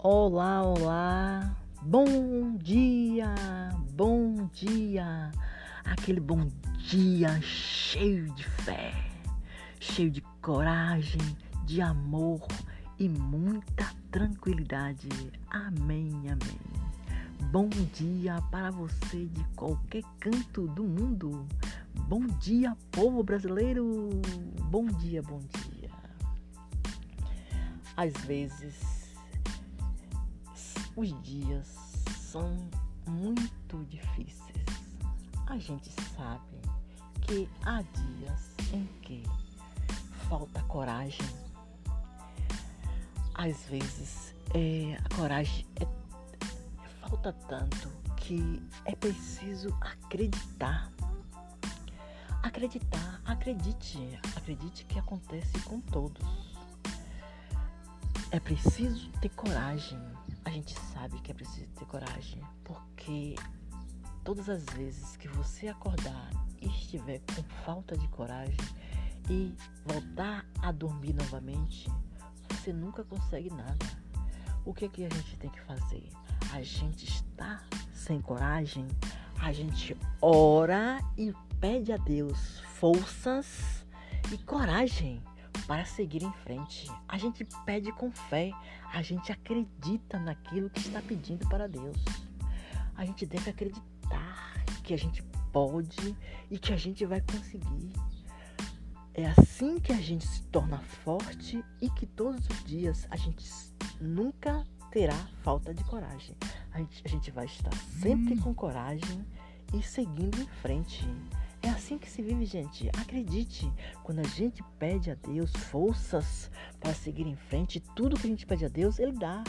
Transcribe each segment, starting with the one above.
Olá, olá, bom dia, bom dia, aquele bom dia cheio de fé, cheio de coragem, de amor e muita tranquilidade. Amém, amém. Bom dia para você de qualquer canto do mundo. Bom dia, povo brasileiro. Bom dia, bom dia. Às vezes os dias são muito difíceis. A gente sabe que há dias em que falta coragem. Às vezes é, a coragem é, falta tanto que é preciso acreditar. Acreditar, acredite, acredite que acontece com todos. É preciso ter coragem a gente sabe que é preciso ter coragem, porque todas as vezes que você acordar e estiver com falta de coragem e voltar a dormir novamente, você nunca consegue nada. O que, é que a gente tem que fazer? A gente está sem coragem, a gente ora e pede a Deus forças e coragem para seguir em frente. A gente pede com fé, a gente acredita naquilo que está pedindo para Deus. A gente deve acreditar que a gente pode e que a gente vai conseguir. É assim que a gente se torna forte e que todos os dias a gente nunca terá falta de coragem. A gente, a gente vai estar sempre hum. com coragem e seguindo em frente. É assim que se vive, gente. Acredite, quando a gente pede a Deus forças para seguir em frente, tudo que a gente pede a Deus, Ele dá.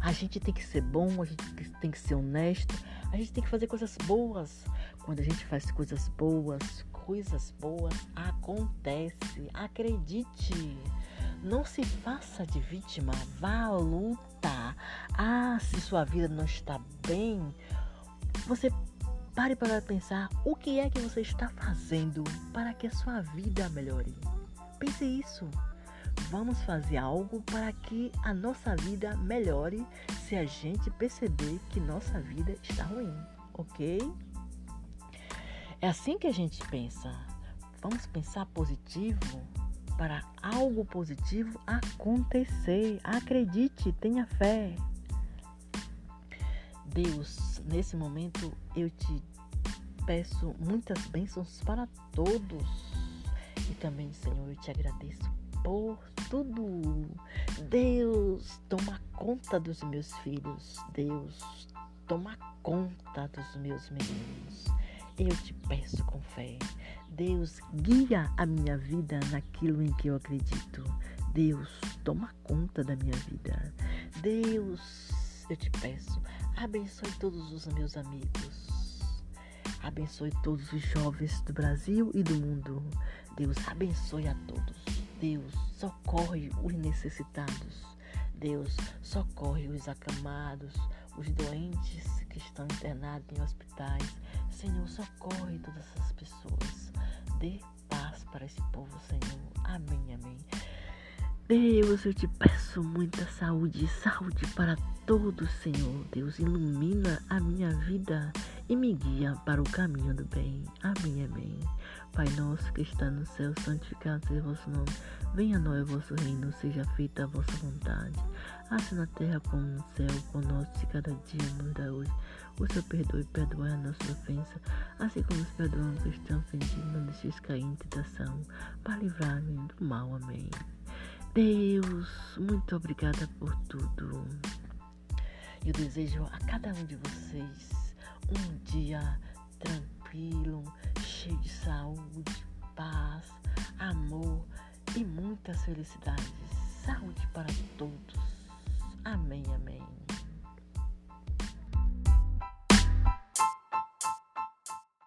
A gente tem que ser bom, a gente tem que ser honesto, a gente tem que fazer coisas boas. Quando a gente faz coisas boas, coisas boas acontece. Acredite. Não se faça de vítima, vá à luta. Ah, se sua vida não está bem, você Pare para pensar o que é que você está fazendo para que a sua vida melhore. Pense isso. Vamos fazer algo para que a nossa vida melhore se a gente perceber que nossa vida está ruim, ok? É assim que a gente pensa. Vamos pensar positivo para algo positivo acontecer. Acredite, tenha fé. Deus, nesse momento eu te peço muitas bênçãos para todos. E também, Senhor, eu te agradeço por tudo. Deus, toma conta dos meus filhos. Deus, toma conta dos meus meninos. Eu te peço com fé. Deus, guia a minha vida naquilo em que eu acredito. Deus, toma conta da minha vida. Deus, eu te peço, abençoe todos os meus amigos abençoe todos os jovens do Brasil e do mundo. Deus abençoe a todos. Deus socorre os necessitados. Deus socorre os acamados, os doentes que estão internados em hospitais. Senhor, socorre todas essas pessoas. Dê paz para esse povo, Senhor. Amém, amém. Deus, eu te peço muita saúde, saúde para todos, Senhor. Deus, ilumina a minha vida e me guia para o caminho do bem. Amém, amém. Pai nosso que está no céu, santificado seja o vosso nome. Venha a nós o vosso reino, seja feita a vossa vontade, assim na terra como no céu. Com nós de cada dia nos dá hoje. O Senhor perdoe e perdoe a nossa ofensa, assim como nos perdoamos que estão ofendidos. Não deixes cair em tentação, para livrar-me do mal. Amém. Deus, muito obrigada por tudo. Eu desejo a cada um de vocês um dia tranquilo, cheio de saúde, paz, amor e muitas felicidades. Saúde para todos. Amém, amém.